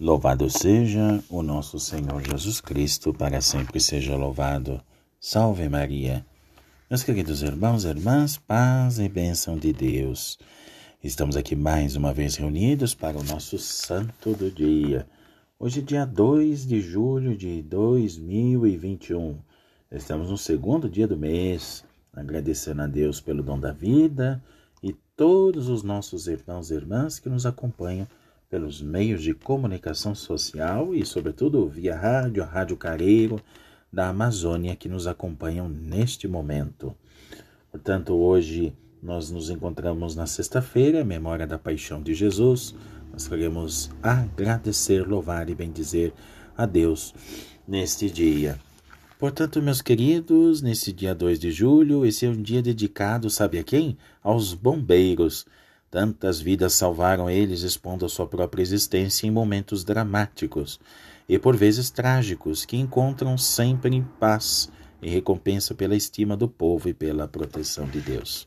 Louvado seja o nosso Senhor Jesus Cristo, para sempre seja louvado. Salve Maria. Meus queridos irmãos e irmãs, paz e bênção de Deus. Estamos aqui mais uma vez reunidos para o nosso santo do dia. Hoje, dia 2 de julho de 2021. Estamos no segundo dia do mês, agradecendo a Deus pelo dom da vida e todos os nossos irmãos e irmãs que nos acompanham pelos meios de comunicação social e, sobretudo, via rádio, a Rádio Careiro da Amazônia que nos acompanham neste momento. Portanto, hoje nós nos encontramos na sexta-feira, memória da paixão de Jesus. Nós queremos agradecer, louvar e bendizer a Deus neste dia. Portanto, meus queridos, nesse dia 2 de julho, esse é um dia dedicado, sabe a quem? Aos bombeiros Tantas vidas salvaram eles expondo a sua própria existência em momentos dramáticos e por vezes trágicos que encontram sempre em paz e recompensa pela estima do povo e pela proteção de Deus.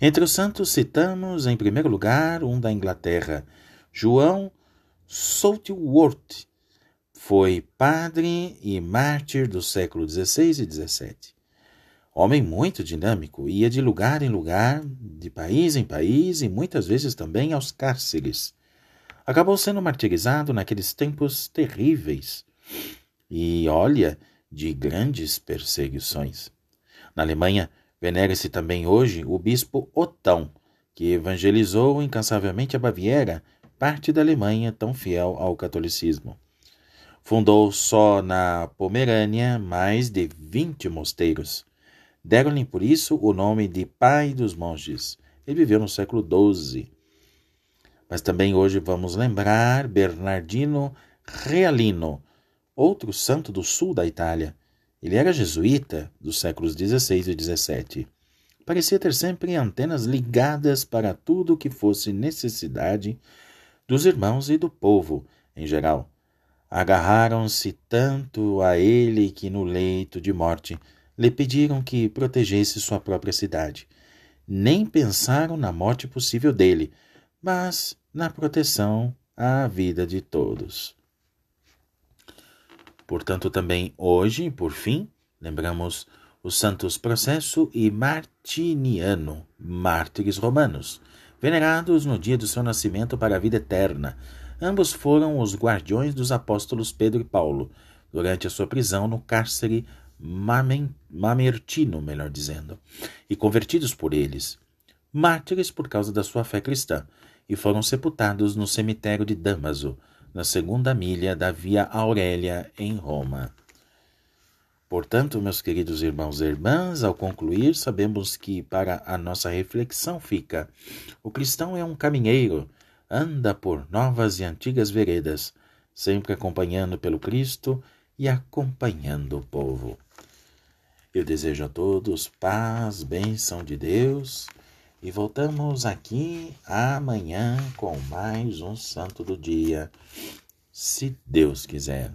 Entre os santos citamos, em primeiro lugar, um da Inglaterra, João Saltworth. Foi padre e mártir do século XVI e XVII. Homem muito dinâmico, ia de lugar em lugar, de país em país e muitas vezes também aos cárceres. Acabou sendo martirizado naqueles tempos terríveis e, olha, de grandes perseguições. Na Alemanha, venera-se também hoje o bispo Otão, que evangelizou incansavelmente a Baviera, parte da Alemanha tão fiel ao catolicismo. Fundou só na Pomerânia mais de vinte mosteiros Deram-lhe por isso o nome de Pai dos Monges. Ele viveu no século XII. Mas também hoje vamos lembrar Bernardino Realino, outro santo do sul da Itália. Ele era jesuíta dos séculos XVI e XVII. Parecia ter sempre antenas ligadas para tudo o que fosse necessidade dos irmãos e do povo em geral. Agarraram-se tanto a ele que no leito de morte lhe pediram que protegesse sua própria cidade. Nem pensaram na morte possível dele, mas na proteção à vida de todos. Portanto, também hoje, por fim, lembramos os santos Processo e Martiniano, mártires romanos, venerados no dia do seu nascimento para a vida eterna. Ambos foram os guardiões dos apóstolos Pedro e Paulo, durante a sua prisão no cárcere mamertino, melhor dizendo, e convertidos por eles, mártires por causa da sua fé cristã, e foram sepultados no cemitério de Damaso, na segunda milha da Via Aurélia, em Roma. Portanto, meus queridos irmãos e irmãs, ao concluir, sabemos que para a nossa reflexão fica: o cristão é um caminheiro, anda por novas e antigas veredas, sempre acompanhando pelo Cristo e acompanhando o povo. Eu desejo a todos paz, bênção de Deus e voltamos aqui amanhã com mais um Santo do Dia, se Deus quiser.